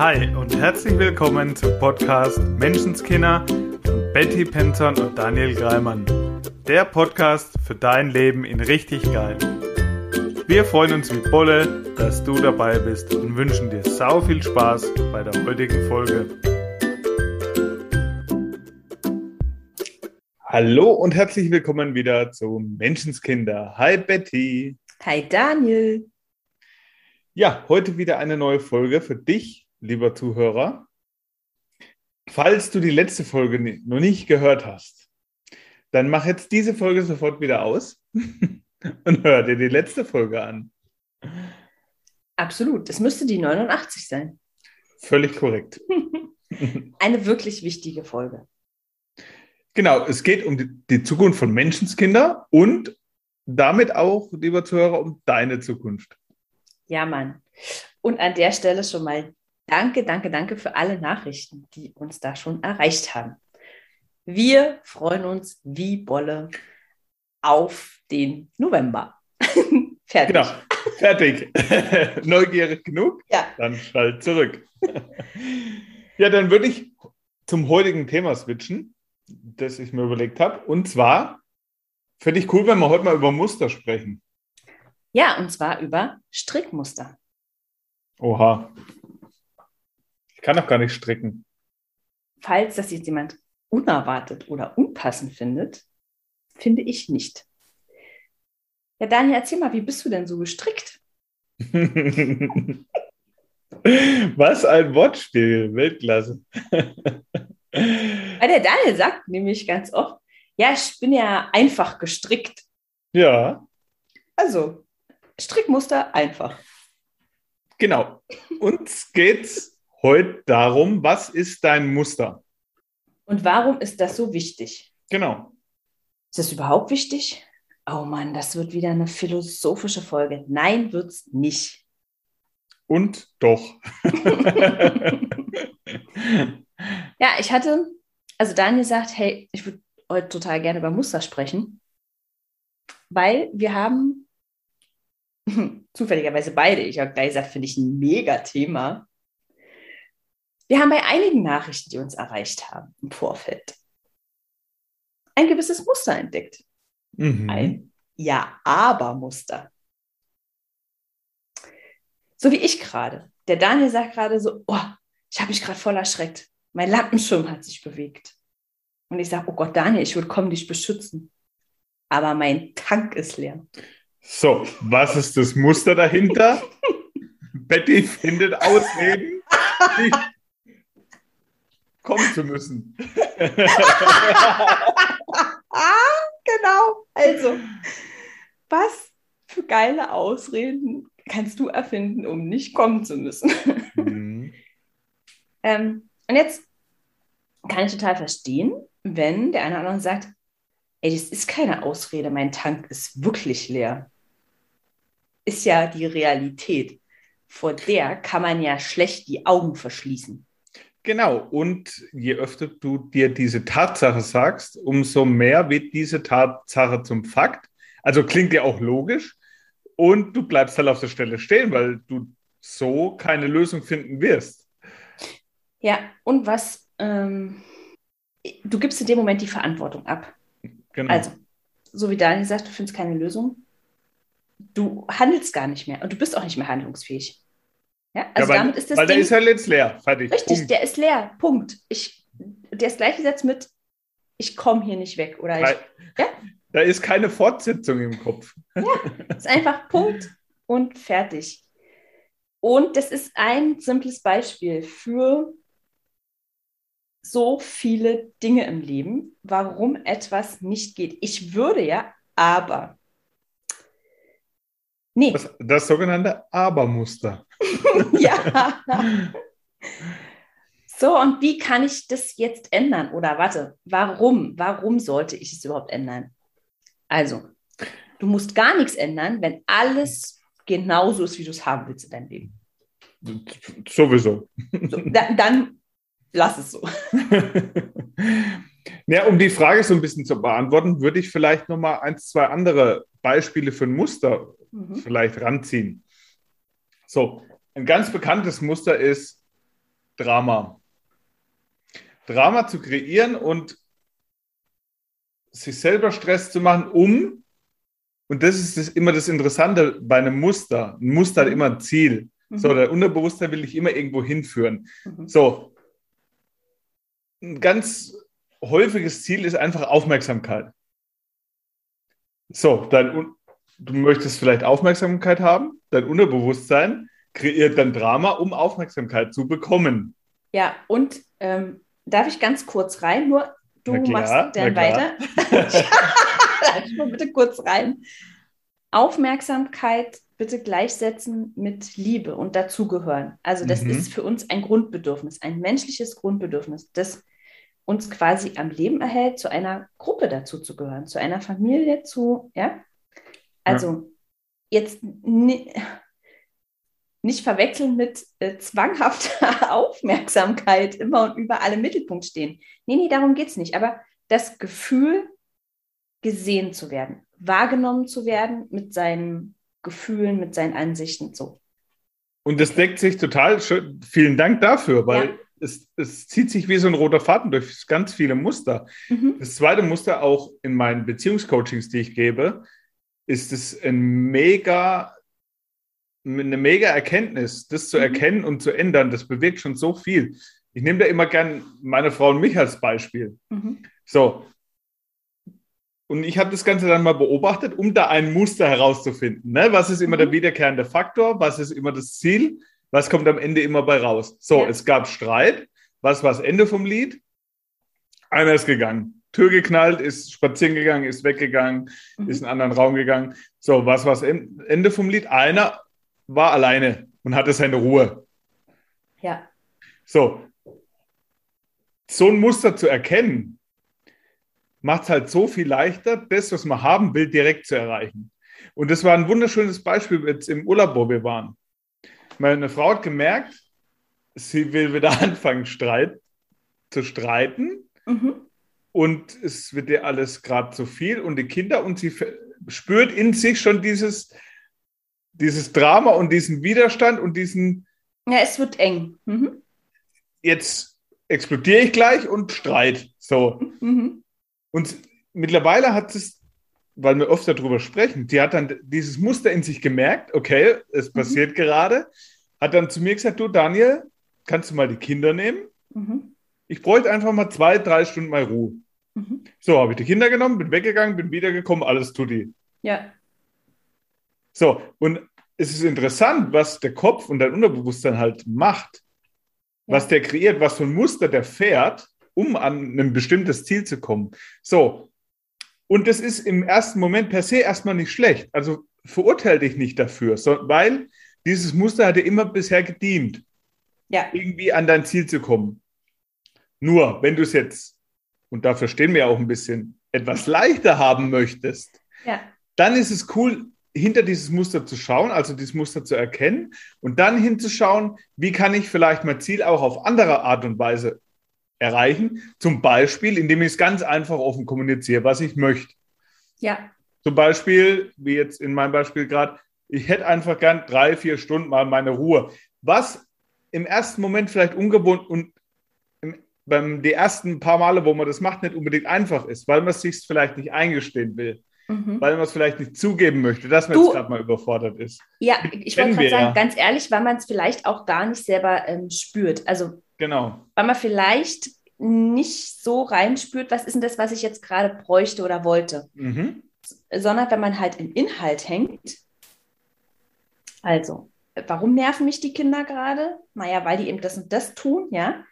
Hi und herzlich willkommen zum Podcast Menschenskinder von Betty Penton und Daniel Greimann. Der Podcast für dein Leben in richtig geil. Wir freuen uns wie Bolle, dass du dabei bist und wünschen dir sau viel Spaß bei der heutigen Folge. Hallo und herzlich willkommen wieder zu Menschenskinder. Hi Betty. Hi Daniel. Ja, heute wieder eine neue Folge für dich, lieber Zuhörer. Falls du die letzte Folge noch nicht gehört hast, dann mach jetzt diese Folge sofort wieder aus und hör dir die letzte Folge an. Absolut, das müsste die 89 sein. Völlig korrekt. Eine wirklich wichtige Folge. Genau, es geht um die, die Zukunft von Menschenskinder und damit auch, lieber Zuhörer, um deine Zukunft. Ja, Mann. Und an der Stelle schon mal danke, danke, danke für alle Nachrichten, die uns da schon erreicht haben. Wir freuen uns wie Bolle auf den November. Fertig. Genau, fertig. Neugierig genug? Ja. Dann schalt zurück. ja, dann würde ich zum heutigen Thema switchen, das ich mir überlegt habe. Und zwar finde ich cool, wenn wir heute mal über Muster sprechen. Ja, und zwar über Strickmuster. Oha. Ich kann doch gar nicht stricken. Falls das jetzt jemand unerwartet oder unpassend findet, finde ich nicht. Ja, Daniel, erzähl mal, wie bist du denn so gestrickt? Was ein Wortspiel, Weltklasse. Weil der Daniel sagt nämlich ganz oft, ja, ich bin ja einfach gestrickt. Ja. Also, Strickmuster einfach. Genau. Uns geht es heute darum, was ist dein Muster? Und warum ist das so wichtig? Genau. Ist das überhaupt wichtig? Oh Mann, das wird wieder eine philosophische Folge. Nein, wird es nicht. Und doch. ja, ich hatte, also Daniel sagt, hey, ich würde heute total gerne über Muster sprechen, weil wir haben zufälligerweise beide, ich habe gleich gesagt, finde ich ein mega Thema. Wir haben bei einigen Nachrichten, die uns erreicht haben im Vorfeld, ein gewisses Muster entdeckt. Mhm. Ein Ja-Aber-Muster. So wie ich gerade. Der Daniel sagt gerade so, oh, ich habe mich gerade voll erschreckt. Mein Lampenschirm hat sich bewegt. Und ich sage, oh Gott, Daniel, ich würde kommen, dich beschützen. Aber mein Tank ist leer. So, was ist das Muster dahinter? Betty findet Ausreden, kommen zu müssen. genau. Also, was für geile Ausreden kannst du erfinden, um nicht kommen zu müssen? Mhm. ähm, und jetzt kann ich total verstehen, wenn der eine oder andere sagt, ey, das ist keine Ausrede, mein Tank ist wirklich leer. Ist ja die Realität. Vor der kann man ja schlecht die Augen verschließen. Genau, und je öfter du dir diese Tatsache sagst, umso mehr wird diese Tatsache zum Fakt. Also klingt ja auch logisch. Und du bleibst halt auf der Stelle stehen, weil du so keine Lösung finden wirst. Ja, und was, ähm, du gibst in dem Moment die Verantwortung ab. Genau. Also, so wie Daniel sagt, du findest keine Lösung. Du handelst gar nicht mehr und du bist auch nicht mehr handlungsfähig. Ja, also ja, weil, damit ist das weil Ding, der ist halt jetzt leer. Fertig. Richtig, Punkt. der ist leer. Punkt. Ich, der ist gleichgesetzt mit, ich komme hier nicht weg. Oder ich, ja? Da ist keine Fortsetzung im Kopf. Ja, ist einfach Punkt und fertig. Und das ist ein simples Beispiel für so viele Dinge im Leben, warum etwas nicht geht. Ich würde ja, aber. Nee. Das, das sogenannte Aber-Muster. ja. So, und wie kann ich das jetzt ändern? Oder warte, warum? Warum sollte ich es überhaupt ändern? Also, du musst gar nichts ändern, wenn alles genauso ist, wie du es haben willst in deinem Leben. Sowieso. So, da, dann lass es so. ja, um die Frage so ein bisschen zu beantworten, würde ich vielleicht noch mal ein, zwei andere Beispiele für ein Muster mhm. vielleicht ranziehen. So, ein ganz bekanntes Muster ist, Drama. Drama zu kreieren und sich selber Stress zu machen, um, und das ist das, immer das Interessante bei einem Muster. Ein Muster hat immer ein Ziel. Mhm. So, der Unterbewusstsein will dich immer irgendwo hinführen. Mhm. So, ein ganz häufiges Ziel ist einfach Aufmerksamkeit. So, dein, du möchtest vielleicht Aufmerksamkeit haben, dein Unterbewusstsein kreiert dann Drama, um Aufmerksamkeit zu bekommen. Ja, und ähm, darf ich ganz kurz rein? Nur du klar, machst dann weiter. nur bitte kurz rein. Aufmerksamkeit bitte gleichsetzen mit Liebe und dazugehören. Also das mhm. ist für uns ein Grundbedürfnis, ein menschliches Grundbedürfnis, das uns quasi am Leben erhält, zu einer Gruppe dazu zu gehören, zu einer Familie, zu, ja. Also ja. jetzt nicht verwechseln mit äh, zwanghafter Aufmerksamkeit immer und überall im Mittelpunkt stehen. Nee, nee, darum geht es nicht. Aber das Gefühl, gesehen zu werden, wahrgenommen zu werden mit seinen Gefühlen, mit seinen Ansichten so. Und das deckt sich total schön. Vielen Dank dafür, weil ja. Es, es zieht sich wie so ein roter Faden durch ganz viele Muster. Mhm. Das zweite Muster auch in meinen Beziehungscoachings, die ich gebe, ist es ein mega eine mega Erkenntnis, das zu mhm. erkennen und zu ändern, das bewirkt schon so viel. Ich nehme da immer gern meine Frau und mich als Beispiel. Mhm. So. Und ich habe das Ganze dann mal beobachtet, um da ein Muster herauszufinden. Ne? Was ist immer mhm. der wiederkehrende Faktor? Was ist immer das Ziel? Was kommt am Ende immer bei raus? So, ja. es gab Streit. Was war das Ende vom Lied? Einer ist gegangen. Tür geknallt, ist spazieren gegangen, ist weggegangen, mhm. ist in einen anderen Raum gegangen. So, was war das Ende vom Lied? Einer war alleine und hatte seine Ruhe. Ja. So. So ein Muster zu erkennen, macht es halt so viel leichter, das, was man haben will, direkt zu erreichen. Und das war ein wunderschönes Beispiel jetzt im Urlaub, wo wir waren. Meine Frau hat gemerkt, sie will wieder anfangen, Streit zu streiten. Mhm. Und es wird ihr alles gerade zu viel und die Kinder und sie spürt in sich schon dieses, dieses Drama und diesen Widerstand und diesen. Ja, es wird eng. Mhm. Jetzt explodiere ich gleich und Streit. So. Mhm. Und mittlerweile hat es, weil wir oft darüber sprechen, die hat dann dieses Muster in sich gemerkt, okay, es mhm. passiert gerade, hat dann zu mir gesagt, du Daniel, kannst du mal die Kinder nehmen? Mhm. Ich bräuchte einfach mal zwei, drei Stunden mal Ruhe. Mhm. So, habe ich die Kinder genommen, bin weggegangen, bin wiedergekommen, alles tut die. Ja. So, und es ist interessant, was der Kopf und dein Unterbewusstsein halt macht, ja. was der kreiert, was für ein Muster der fährt, um an ein bestimmtes Ziel zu kommen. So. Und das ist im ersten Moment per se erstmal nicht schlecht. Also verurteile dich nicht dafür, so, weil dieses Muster hat dir immer bisher gedient, ja. irgendwie an dein Ziel zu kommen. Nur, wenn du es jetzt, und dafür stehen wir auch ein bisschen, etwas leichter haben möchtest, ja. dann ist es cool, hinter dieses Muster zu schauen, also dieses Muster zu erkennen und dann hinzuschauen, wie kann ich vielleicht mein Ziel auch auf andere Art und Weise erreichen. Zum Beispiel, indem ich es ganz einfach offen kommuniziere, was ich möchte. Ja. Zum Beispiel, wie jetzt in meinem Beispiel gerade, ich hätte einfach gern drei, vier Stunden mal meine Ruhe. Was im ersten Moment vielleicht ungewohnt und beim die ersten paar Male, wo man das macht, nicht unbedingt einfach ist, weil man es sich vielleicht nicht eingestehen will mhm. weil man es vielleicht nicht zugeben möchte, dass man du, jetzt gerade mal überfordert ist. Ja, ich wollte gerade sagen, ja. ganz ehrlich, weil man es vielleicht auch gar nicht selber ähm, spürt. Also, genau. weil man vielleicht nicht so reinspürt, was ist denn das, was ich jetzt gerade bräuchte oder wollte. Mhm. Sondern wenn man halt im Inhalt hängt. Also, warum nerven mich die Kinder gerade? Naja, weil die eben das und das tun, ja.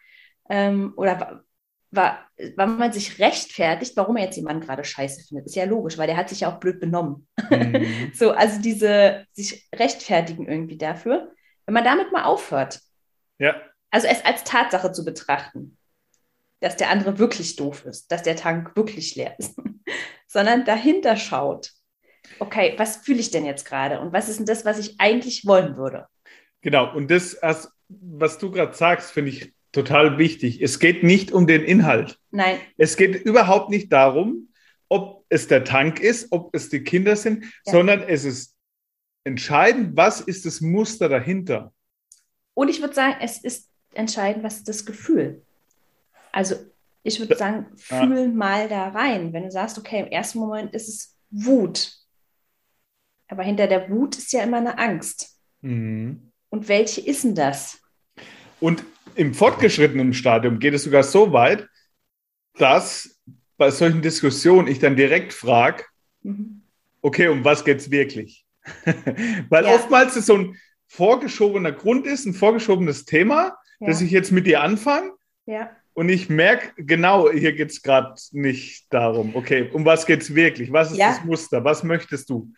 Ähm, oder weil man sich rechtfertigt, warum er jetzt jemanden gerade scheiße findet. Ist ja logisch, weil der hat sich ja auch blöd benommen. Mhm. so, also diese sich rechtfertigen irgendwie dafür. Wenn man damit mal aufhört. Ja. Also es als Tatsache zu betrachten, dass der andere wirklich doof ist, dass der Tank wirklich leer ist, sondern dahinter schaut. Okay, was fühle ich denn jetzt gerade und was ist denn das, was ich eigentlich wollen würde? Genau, und das, was du gerade sagst, finde ich total wichtig. Es geht nicht um den Inhalt. Nein. Es geht überhaupt nicht darum, ob es der Tank ist, ob es die Kinder sind, ja. sondern es ist entscheidend, was ist das Muster dahinter. Und ich würde sagen, es ist entscheiden, was ist das Gefühl. Also ich würde sagen, fühl ja. mal da rein. Wenn du sagst, okay, im ersten Moment ist es Wut. Aber hinter der Wut ist ja immer eine Angst. Mhm. Und welche ist denn das? Und im fortgeschrittenen Stadium geht es sogar so weit, dass bei solchen Diskussionen ich dann direkt frage, mhm. okay, um was geht es wirklich? Weil ja. oftmals ist so ein vorgeschobener Grund ist, ein vorgeschobenes Thema, ja. dass ich jetzt mit dir anfange. Ja. Und ich merke, genau, hier geht es gerade nicht darum. Okay, um was geht es wirklich? Was ist ja. das Muster? Was möchtest du?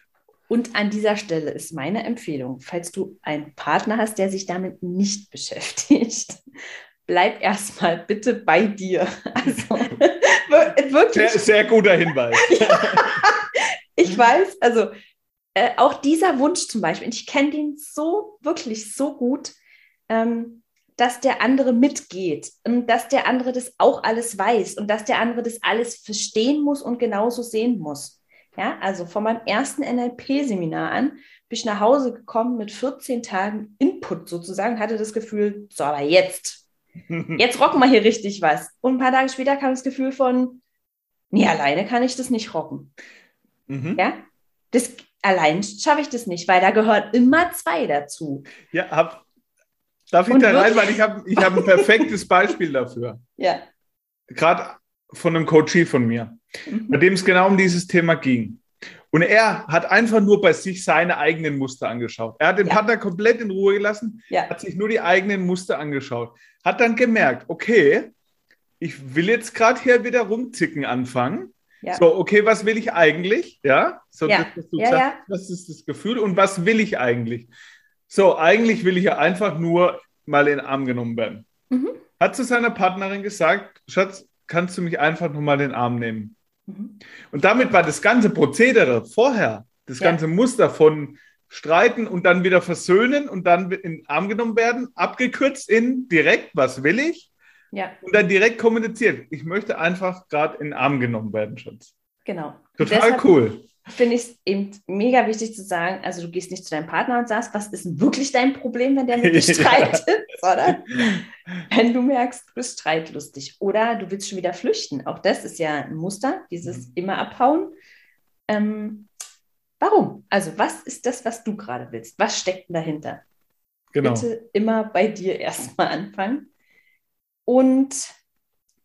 Und an dieser Stelle ist meine Empfehlung, falls du einen Partner hast, der sich damit nicht beschäftigt, bleib erstmal bitte bei dir. Also wirklich. Sehr, sehr guter Hinweis. ja, ich weiß, also äh, auch dieser Wunsch zum Beispiel, ich kenne den so, wirklich so gut, ähm, dass der andere mitgeht und dass der andere das auch alles weiß und dass der andere das alles verstehen muss und genauso sehen muss. Ja, also von meinem ersten NLP-Seminar an bin ich nach Hause gekommen mit 14 Tagen Input sozusagen, hatte das Gefühl, so, aber jetzt, jetzt rocken wir hier richtig was. Und ein paar Tage später kam das Gefühl von, nee, alleine kann ich das nicht rocken. Mhm. Ja, das, allein schaffe ich das nicht, weil da gehören immer zwei dazu. Ja, hab, darf ich Und da rein, weil ich habe ich hab ein perfektes Beispiel dafür. Ja. Gerade von einem Coachie von mir bei dem es genau um dieses Thema ging. Und er hat einfach nur bei sich seine eigenen Muster angeschaut. Er hat den ja. Partner komplett in Ruhe gelassen, ja. hat sich nur die eigenen Muster angeschaut, hat dann gemerkt, okay, ich will jetzt gerade hier wieder rumzicken anfangen. Ja. So, okay, was will ich eigentlich? Ja, so ja. Das, sagst, ja. was ist das Gefühl und was will ich eigentlich? So, eigentlich will ich ja einfach nur mal in den Arm genommen werden. Mhm. Hat zu seiner Partnerin gesagt, Schatz, kannst du mich einfach nur mal in den Arm nehmen? Mhm. Und damit war das ganze Prozedere vorher, das ja. ganze Muster von streiten und dann wieder versöhnen und dann in den Arm genommen werden, abgekürzt in direkt, was will ich? Ja. Und dann direkt kommuniziert. Ich möchte einfach gerade in den Arm genommen werden, Schatz. Genau. Total cool finde ich es eben mega wichtig zu sagen, also du gehst nicht zu deinem Partner und sagst, was ist wirklich dein Problem, wenn der mit dir streitet, sondern wenn du merkst, du bist streitlustig oder du willst schon wieder flüchten. Auch das ist ja ein Muster, dieses mhm. immer abhauen. Ähm, warum? Also was ist das, was du gerade willst? Was steckt denn dahinter? Genau. Bitte immer bei dir erstmal anfangen. Und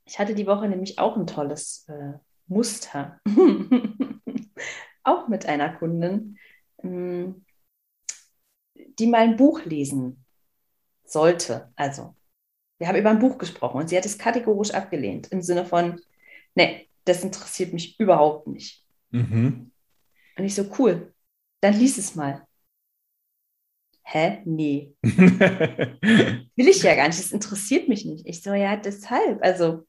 ich hatte die Woche nämlich auch ein tolles äh, Muster. auch mit einer Kundin, ähm, die mal ein Buch lesen sollte. Also, wir haben über ein Buch gesprochen und sie hat es kategorisch abgelehnt im Sinne von, nee, das interessiert mich überhaupt nicht. Mhm. Und ich so, cool, dann lies es mal. Hä? Nee. Will ich ja gar nicht, das interessiert mich nicht. Ich so, ja, deshalb, also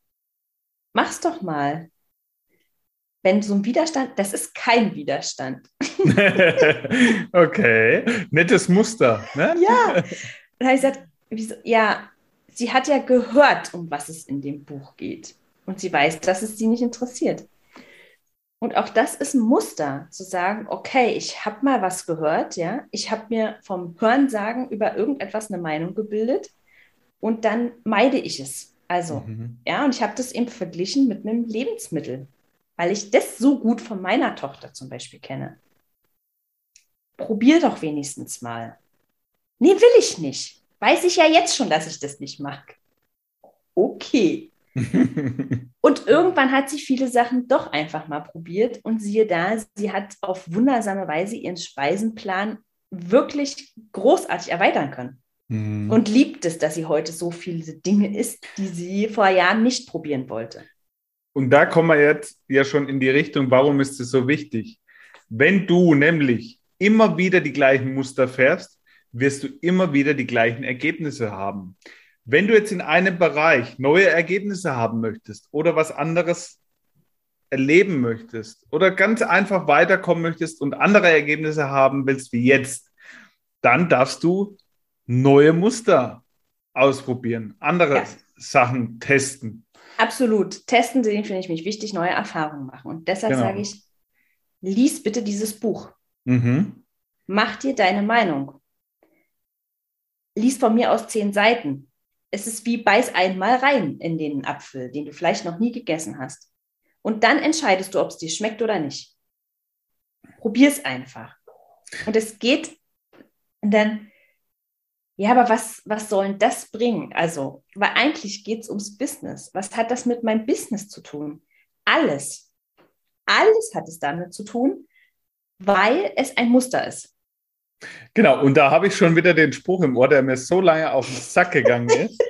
mach's doch mal wenn so ein Widerstand, das ist kein Widerstand. okay, nettes Muster. Ne? Ja, dann habe ich gesagt, wieso? ja, sie hat ja gehört, um was es in dem Buch geht. Und sie weiß, dass es sie nicht interessiert. Und auch das ist ein Muster, zu sagen, okay, ich habe mal was gehört, ja, ich habe mir vom Hörensagen über irgendetwas eine Meinung gebildet und dann meide ich es. Also, mhm. ja, und ich habe das eben verglichen mit einem Lebensmittel weil ich das so gut von meiner Tochter zum Beispiel kenne. Probier doch wenigstens mal. Nee, will ich nicht. Weiß ich ja jetzt schon, dass ich das nicht mag. Okay. und irgendwann hat sie viele Sachen doch einfach mal probiert und siehe da, sie hat auf wundersame Weise ihren Speisenplan wirklich großartig erweitern können. Mhm. Und liebt es, dass sie heute so viele Dinge isst, die sie vor Jahren nicht probieren wollte. Und da kommen wir jetzt ja schon in die Richtung, warum ist es so wichtig? Wenn du nämlich immer wieder die gleichen Muster fährst, wirst du immer wieder die gleichen Ergebnisse haben. Wenn du jetzt in einem Bereich neue Ergebnisse haben möchtest oder was anderes erleben möchtest oder ganz einfach weiterkommen möchtest und andere Ergebnisse haben willst wie jetzt, dann darfst du neue Muster ausprobieren, andere ja. Sachen testen. Absolut. Testen den finde ich mich wichtig, neue Erfahrungen machen. Und deshalb genau. sage ich, lies bitte dieses Buch. Mhm. Mach dir deine Meinung. Lies von mir aus zehn Seiten. es ist wie beiß einmal rein in den Apfel, den du vielleicht noch nie gegessen hast. Und dann entscheidest du, ob es dir schmeckt oder nicht. Probier es einfach. Und es geht dann, ja, aber was, was soll denn das bringen? Also, weil eigentlich geht es ums Business. Was hat das mit meinem Business zu tun? Alles. Alles hat es damit zu tun, weil es ein Muster ist. Genau, und da habe ich schon wieder den Spruch im Ohr, der mir so lange auf den Sack gegangen ist.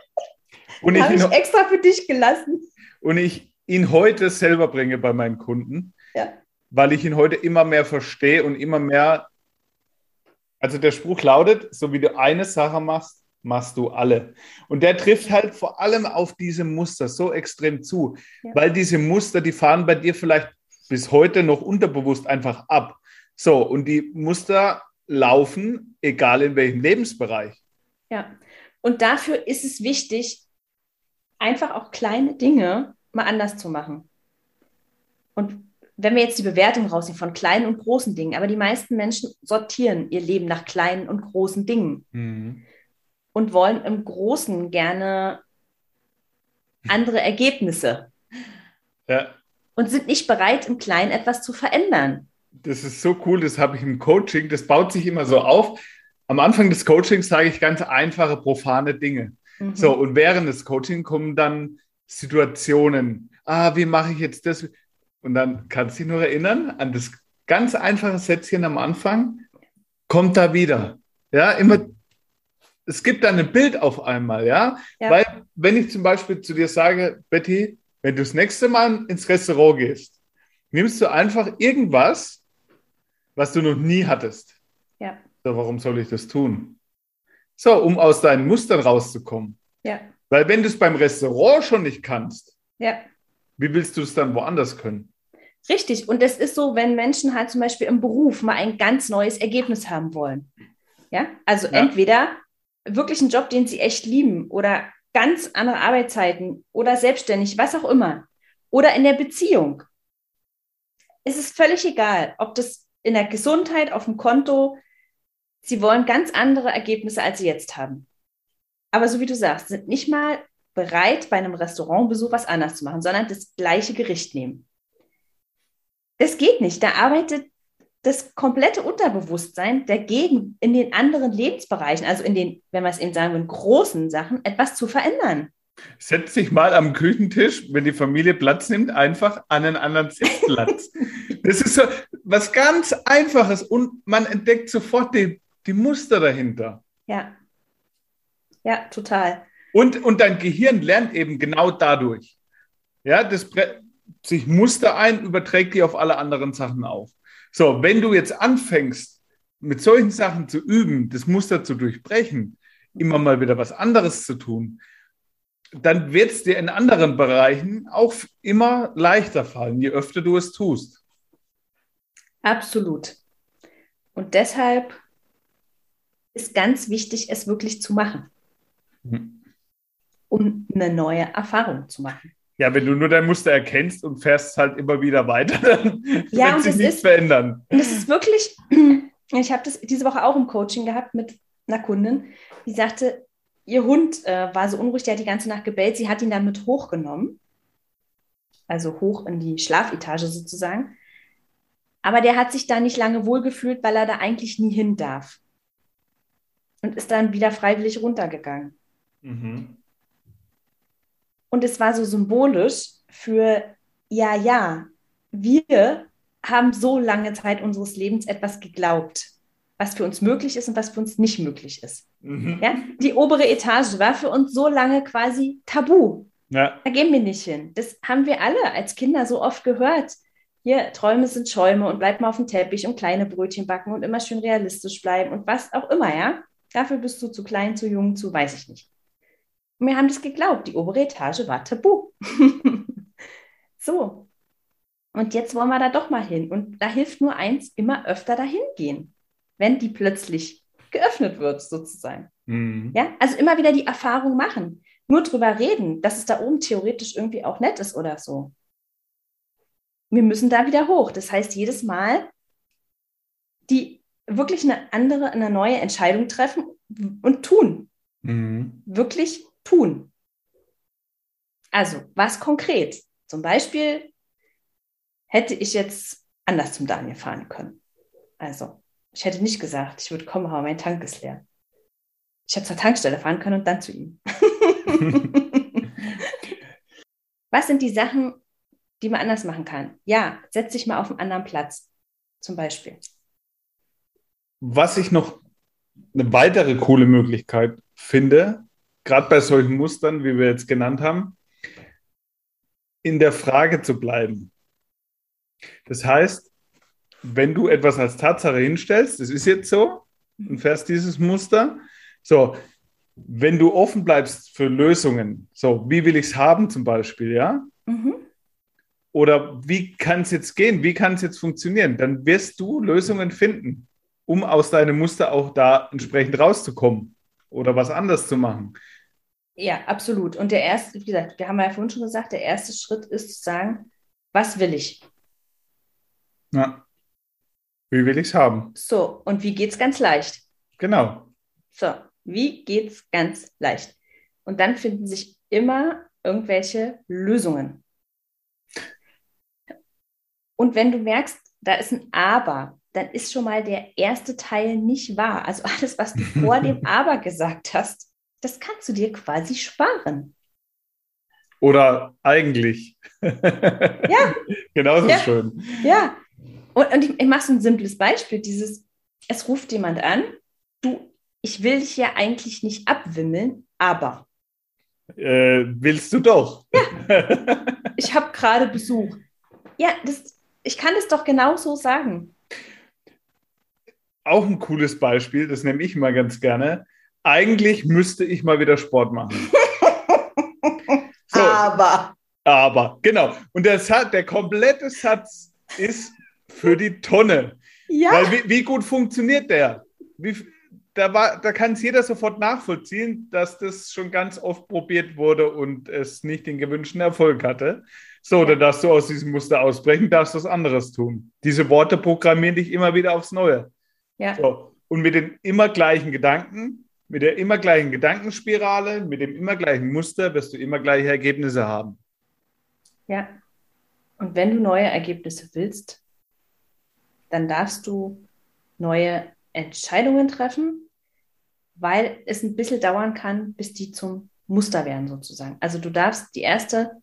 und ich habe ich extra für dich gelassen. Und ich ihn heute selber bringe bei meinen Kunden, ja. weil ich ihn heute immer mehr verstehe und immer mehr. Also der Spruch lautet: So wie du eine Sache machst, machst du alle. Und der trifft halt vor allem auf diese Muster so extrem zu, ja. weil diese Muster, die fahren bei dir vielleicht bis heute noch unterbewusst einfach ab. So, und die Muster laufen, egal in welchem Lebensbereich. Ja, und dafür ist es wichtig, einfach auch kleine Dinge mal anders zu machen. Und wenn wir jetzt die Bewertung rausnehmen von kleinen und großen Dingen, aber die meisten Menschen sortieren ihr Leben nach kleinen und großen Dingen mhm. und wollen im Großen gerne andere Ergebnisse. Ja. Und sind nicht bereit, im Kleinen etwas zu verändern das ist so cool, das habe ich im Coaching, das baut sich immer so auf. Am Anfang des Coachings sage ich ganz einfache, profane Dinge. Mhm. So, und während des Coachings kommen dann Situationen. Ah, wie mache ich jetzt das? Und dann kannst du dich nur erinnern an das ganz einfache Sätzchen am Anfang. Kommt da wieder. Ja, immer. Es gibt dann ein Bild auf einmal, ja? ja. Weil, wenn ich zum Beispiel zu dir sage, Betty, wenn du das nächste Mal ins Restaurant gehst, nimmst du einfach irgendwas, was du noch nie hattest. Ja. So, warum soll ich das tun? So, um aus deinen Mustern rauszukommen. Ja. Weil wenn du es beim Restaurant schon nicht kannst, ja. wie willst du es dann woanders können? Richtig. Und es ist so, wenn Menschen halt zum Beispiel im Beruf mal ein ganz neues Ergebnis haben wollen. Ja, also ja. entweder wirklich einen Job, den sie echt lieben oder ganz andere Arbeitszeiten oder selbstständig, was auch immer. Oder in der Beziehung. Es ist völlig egal, ob das in der Gesundheit, auf dem Konto. Sie wollen ganz andere Ergebnisse, als sie jetzt haben. Aber so wie du sagst, sind nicht mal bereit, bei einem Restaurantbesuch was anders zu machen, sondern das gleiche Gericht nehmen. Das geht nicht. Da arbeitet das komplette Unterbewusstsein dagegen, in den anderen Lebensbereichen, also in den, wenn wir es eben sagen würden, großen Sachen, etwas zu verändern. Setz dich mal am Küchentisch, wenn die Familie Platz nimmt, einfach an einen anderen Sitzplatz. das ist so was ganz Einfaches und man entdeckt sofort die, die Muster dahinter. Ja. Ja, total. Und, und dein Gehirn lernt eben genau dadurch. Ja, das sich Muster ein, überträgt die auf alle anderen Sachen auf. So, wenn du jetzt anfängst, mit solchen Sachen zu üben, das Muster zu durchbrechen, immer mal wieder was anderes zu tun, dann wird es dir in anderen Bereichen auch immer leichter fallen, je öfter du es tust. Absolut. Und deshalb ist ganz wichtig, es wirklich zu machen, mhm. um eine neue Erfahrung zu machen. Ja, wenn du nur dein Muster erkennst und fährst halt immer wieder weiter, dann ja, wird sich nichts ist, verändern. Und es ist wirklich, ich habe das diese Woche auch im Coaching gehabt mit einer Kundin, die sagte, ihr Hund äh, war so unruhig, der hat die ganze Nacht gebellt. Sie hat ihn dann mit hochgenommen, also hoch in die Schlafetage sozusagen. Aber der hat sich da nicht lange wohlgefühlt, weil er da eigentlich nie hin darf. Und ist dann wieder freiwillig runtergegangen. Mhm. Und es war so symbolisch für, ja, ja, wir haben so lange Zeit unseres Lebens etwas geglaubt was für uns möglich ist und was für uns nicht möglich ist. Mhm. Ja? Die obere Etage war für uns so lange quasi tabu. Ja. Da gehen wir nicht hin. Das haben wir alle als Kinder so oft gehört. Hier, Träume sind Schäume und bleib mal auf dem Teppich und kleine Brötchen backen und immer schön realistisch bleiben und was auch immer, ja. Dafür bist du zu klein, zu jung, zu weiß ich nicht. Und wir haben das geglaubt. Die obere Etage war tabu. so. Und jetzt wollen wir da doch mal hin. Und da hilft nur eins, immer öfter dahin gehen wenn die plötzlich geöffnet wird, sozusagen. Mhm. Ja, also immer wieder die Erfahrung machen. Nur drüber reden, dass es da oben theoretisch irgendwie auch nett ist oder so. Wir müssen da wieder hoch. Das heißt, jedes Mal die wirklich eine andere, eine neue Entscheidung treffen und tun. Mhm. Wirklich tun. Also, was konkret? Zum Beispiel hätte ich jetzt anders zum Daniel fahren können. Also, ich hätte nicht gesagt, ich würde kommen, aber mein Tank ist leer. Ich hätte zur Tankstelle fahren können und dann zu ihm. was sind die Sachen, die man anders machen kann? Ja, setz dich mal auf einen anderen Platz, zum Beispiel. Was ich noch eine weitere coole Möglichkeit finde, gerade bei solchen Mustern, wie wir jetzt genannt haben, in der Frage zu bleiben. Das heißt, wenn du etwas als Tatsache hinstellst, das ist jetzt so, und fährst dieses Muster, so, wenn du offen bleibst für Lösungen, so, wie will ich es haben zum Beispiel, ja? Mhm. Oder wie kann es jetzt gehen? Wie kann es jetzt funktionieren? Dann wirst du Lösungen finden, um aus deinem Muster auch da entsprechend rauszukommen oder was anders zu machen. Ja, absolut. Und der erste, wie gesagt, wir haben ja vorhin schon gesagt, der erste Schritt ist zu sagen, was will ich? Ja. Wie will ich es haben? So, und wie geht es ganz leicht? Genau. So, wie geht es ganz leicht? Und dann finden sich immer irgendwelche Lösungen. Und wenn du merkst, da ist ein Aber, dann ist schon mal der erste Teil nicht wahr. Also alles, was du vor dem Aber gesagt hast, das kannst du dir quasi sparen. Oder eigentlich. Ja. Genauso ja. schön. Ja. Und, und ich, ich mache so ein simples Beispiel: dieses, es ruft jemand an, du, ich will dich ja eigentlich nicht abwimmeln, aber. Äh, willst du doch. Ja. Ich habe gerade Besuch. Ja, das, ich kann es doch genau so sagen. Auch ein cooles Beispiel, das nehme ich mal ganz gerne eigentlich müsste ich mal wieder Sport machen. So, aber. Aber, genau. Und der, Satz, der komplette Satz ist für die Tonne. Ja. Weil wie, wie gut funktioniert der? Wie, da, war, da kann es jeder sofort nachvollziehen, dass das schon ganz oft probiert wurde und es nicht den gewünschten Erfolg hatte. So, dann darfst du aus diesem Muster ausbrechen, darfst was anderes tun. Diese Worte programmieren dich immer wieder aufs Neue. Ja. So. Und mit den immer gleichen Gedanken mit der immer gleichen Gedankenspirale, mit dem immer gleichen Muster wirst du immer gleiche Ergebnisse haben. Ja. Und wenn du neue Ergebnisse willst, dann darfst du neue Entscheidungen treffen, weil es ein bisschen dauern kann, bis die zum Muster werden sozusagen. Also du darfst die erste,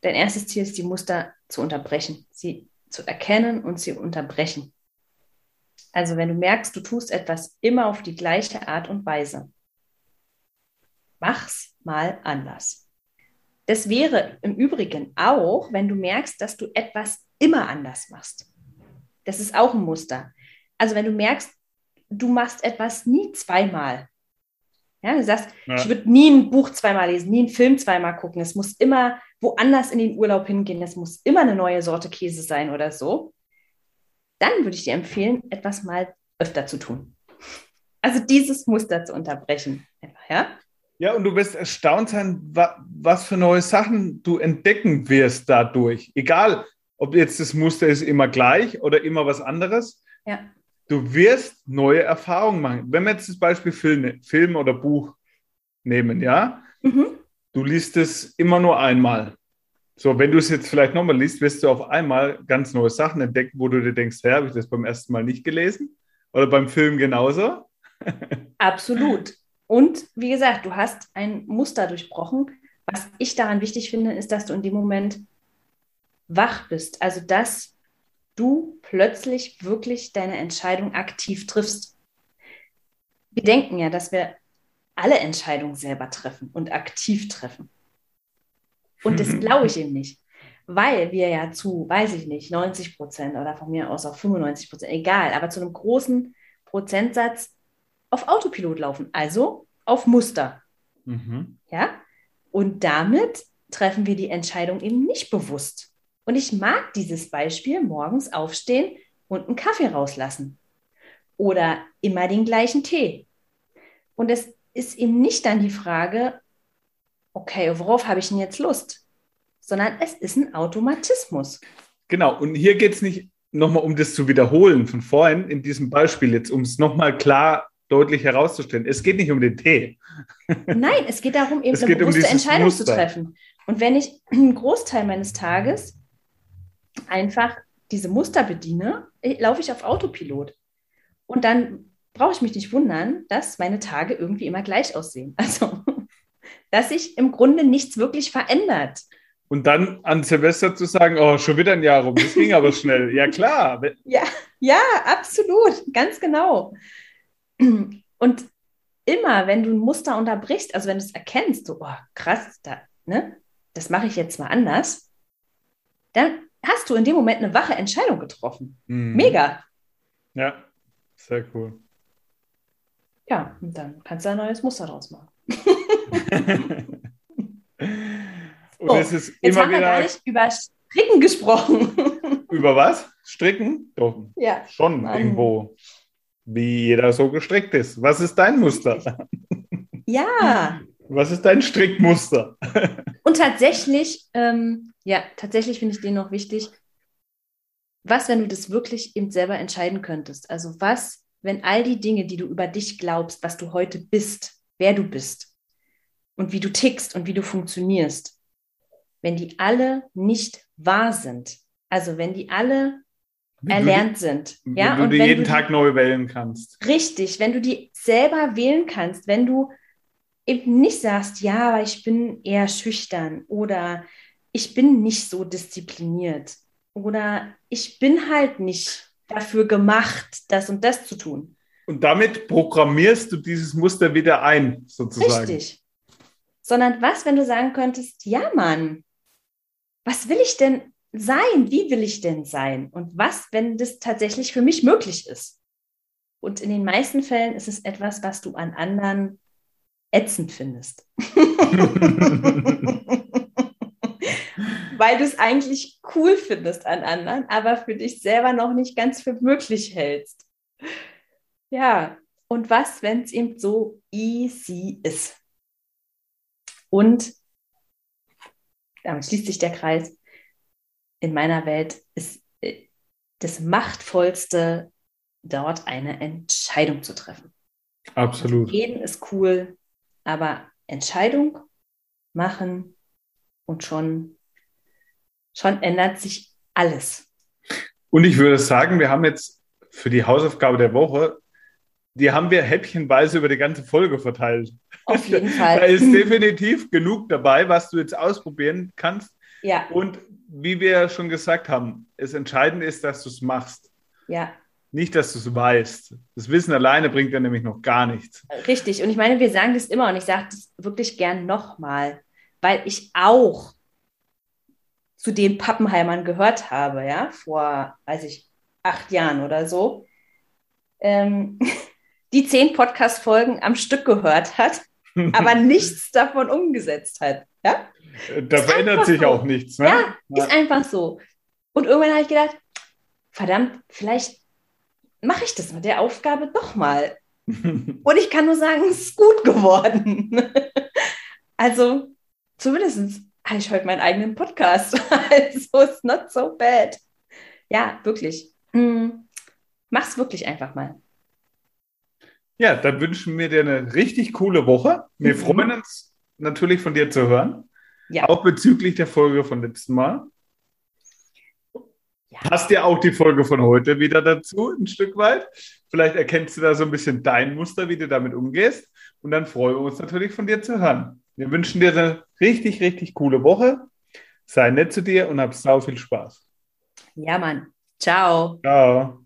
dein erstes Ziel ist, die Muster zu unterbrechen, sie zu erkennen und sie unterbrechen. Also wenn du merkst, du tust etwas immer auf die gleiche Art und Weise, mach's mal anders. Das wäre im Übrigen auch, wenn du merkst, dass du etwas immer anders machst. Das ist auch ein Muster. Also wenn du merkst, du machst etwas nie zweimal. Ja, du sagst, ja. ich würde nie ein Buch zweimal lesen, nie einen Film zweimal gucken. Es muss immer woanders in den Urlaub hingehen. Es muss immer eine neue Sorte Käse sein oder so dann würde ich dir empfehlen, etwas mal öfter zu tun. Also dieses Muster zu unterbrechen. Ja? Ja, und du wirst erstaunt sein, was für neue Sachen du entdecken wirst dadurch. Egal, ob jetzt das Muster ist immer gleich oder immer was anderes. Ja. Du wirst neue Erfahrungen machen. Wenn wir jetzt das Beispiel Film, Film oder Buch nehmen, ja, mhm. du liest es immer nur einmal. So, wenn du es jetzt vielleicht nochmal liest, wirst du auf einmal ganz neue Sachen entdecken, wo du dir denkst, hä, habe ich das beim ersten Mal nicht gelesen? Oder beim Film genauso? Absolut. Und wie gesagt, du hast ein Muster durchbrochen. Was ich daran wichtig finde, ist, dass du in dem Moment wach bist. Also, dass du plötzlich wirklich deine Entscheidung aktiv triffst. Wir denken ja, dass wir alle Entscheidungen selber treffen und aktiv treffen. Und das glaube ich ihm nicht. Weil wir ja zu, weiß ich nicht, 90 Prozent oder von mir aus auch 95 Prozent, egal, aber zu einem großen Prozentsatz auf Autopilot laufen, also auf Muster. Mhm. Ja? Und damit treffen wir die Entscheidung eben nicht bewusst. Und ich mag dieses Beispiel, morgens aufstehen und einen Kaffee rauslassen. Oder immer den gleichen Tee. Und es ist eben nicht dann die Frage, okay, worauf habe ich denn jetzt Lust? Sondern es ist ein Automatismus. Genau, und hier geht es nicht nochmal um das zu wiederholen von vorhin in diesem Beispiel jetzt, um es nochmal klar deutlich herauszustellen. Es geht nicht um den Tee. Nein, es geht darum, eben es eine bewusste um Entscheidung Muster. zu treffen. Und wenn ich einen Großteil meines Tages einfach diese Muster bediene, äh, laufe ich auf Autopilot. Und dann brauche ich mich nicht wundern, dass meine Tage irgendwie immer gleich aussehen. Also, dass sich im Grunde nichts wirklich verändert. Und dann an Silvester zu sagen, oh, schon wieder ein Jahr rum, das ging aber schnell. Ja, klar. Ja, ja, absolut, ganz genau. Und immer, wenn du ein Muster unterbrichst, also wenn du es erkennst, so, oh, krass, da, ne, das mache ich jetzt mal anders, dann hast du in dem Moment eine wache Entscheidung getroffen. Mhm. Mega. Ja, sehr cool. Ja, und dann kannst du ein neues Muster draus machen. und oh, es ist jetzt haben wir gar nicht über Stricken gesprochen. über was? Stricken? Doch. Ja. Schon Mann. irgendwo. Wie jeder so gestrickt ist. Was ist dein Muster? Ja. Was ist dein Strickmuster? Und tatsächlich, ähm, ja, tatsächlich finde ich den noch wichtig. Was, wenn du das wirklich eben selber entscheiden könntest? Also was, wenn all die Dinge, die du über dich glaubst, was du heute bist, wer du bist und wie du tickst und wie du funktionierst, wenn die alle nicht wahr sind, also wenn die alle erlernt sind. Ja? Wenn du die jeden du Tag neu wählen kannst. Richtig, wenn du die selber wählen kannst, wenn du eben nicht sagst, ja, aber ich bin eher schüchtern oder ich bin nicht so diszipliniert oder ich bin halt nicht dafür gemacht, das und das zu tun. Und damit programmierst du dieses Muster wieder ein, sozusagen. Richtig. Sondern was, wenn du sagen könntest, ja, Mann, was will ich denn sein? Wie will ich denn sein? Und was, wenn das tatsächlich für mich möglich ist? Und in den meisten Fällen ist es etwas, was du an anderen ätzend findest. Weil du es eigentlich cool findest an anderen, aber für dich selber noch nicht ganz für möglich hältst. Ja, und was, wenn es eben so easy ist? Und damit schließt sich der Kreis. In meiner Welt ist äh, das Machtvollste, dort eine Entscheidung zu treffen. Absolut. Reden ist cool, aber Entscheidung machen und schon, schon ändert sich alles. Und ich würde sagen, wir haben jetzt für die Hausaufgabe der Woche, die haben wir häppchenweise über die ganze Folge verteilt. Auf jeden Fall. da ist definitiv genug dabei, was du jetzt ausprobieren kannst. Ja. Und wie wir schon gesagt haben, es entscheidend ist, dass du es machst. Ja. Nicht, dass du es weißt. Das Wissen alleine bringt dir nämlich noch gar nichts. Richtig. Und ich meine, wir sagen das immer und ich sage das wirklich gern nochmal, weil ich auch zu den Pappenheimern gehört habe, ja, vor, weiß ich, acht Jahren oder so, ähm, die zehn Podcast-Folgen am Stück gehört hat, aber nichts davon umgesetzt hat. Ja? Da verändert sich so. auch nichts. Ne? Ja, ja, ist einfach so. Und irgendwann habe ich gedacht, verdammt, vielleicht mache ich das mit der Aufgabe doch mal. Und ich kann nur sagen, es ist gut geworden. also zumindest habe ich heute meinen eigenen Podcast. also it's not so bad. Ja, wirklich. Hm. Mach's wirklich einfach mal. Ja, dann wünschen wir dir eine richtig coole Woche. Wir mhm. freuen uns natürlich von dir zu hören. Ja. Auch bezüglich der Folge von letzten Mal. Ja. Passt ja auch die Folge von heute wieder dazu, ein Stück weit. Vielleicht erkennst du da so ein bisschen dein Muster, wie du damit umgehst. Und dann freuen wir uns natürlich von dir zu hören. Wir wünschen dir eine richtig, richtig coole Woche. Sei nett zu dir und hab sau viel Spaß. Ja, Mann. Ciao. Ciao.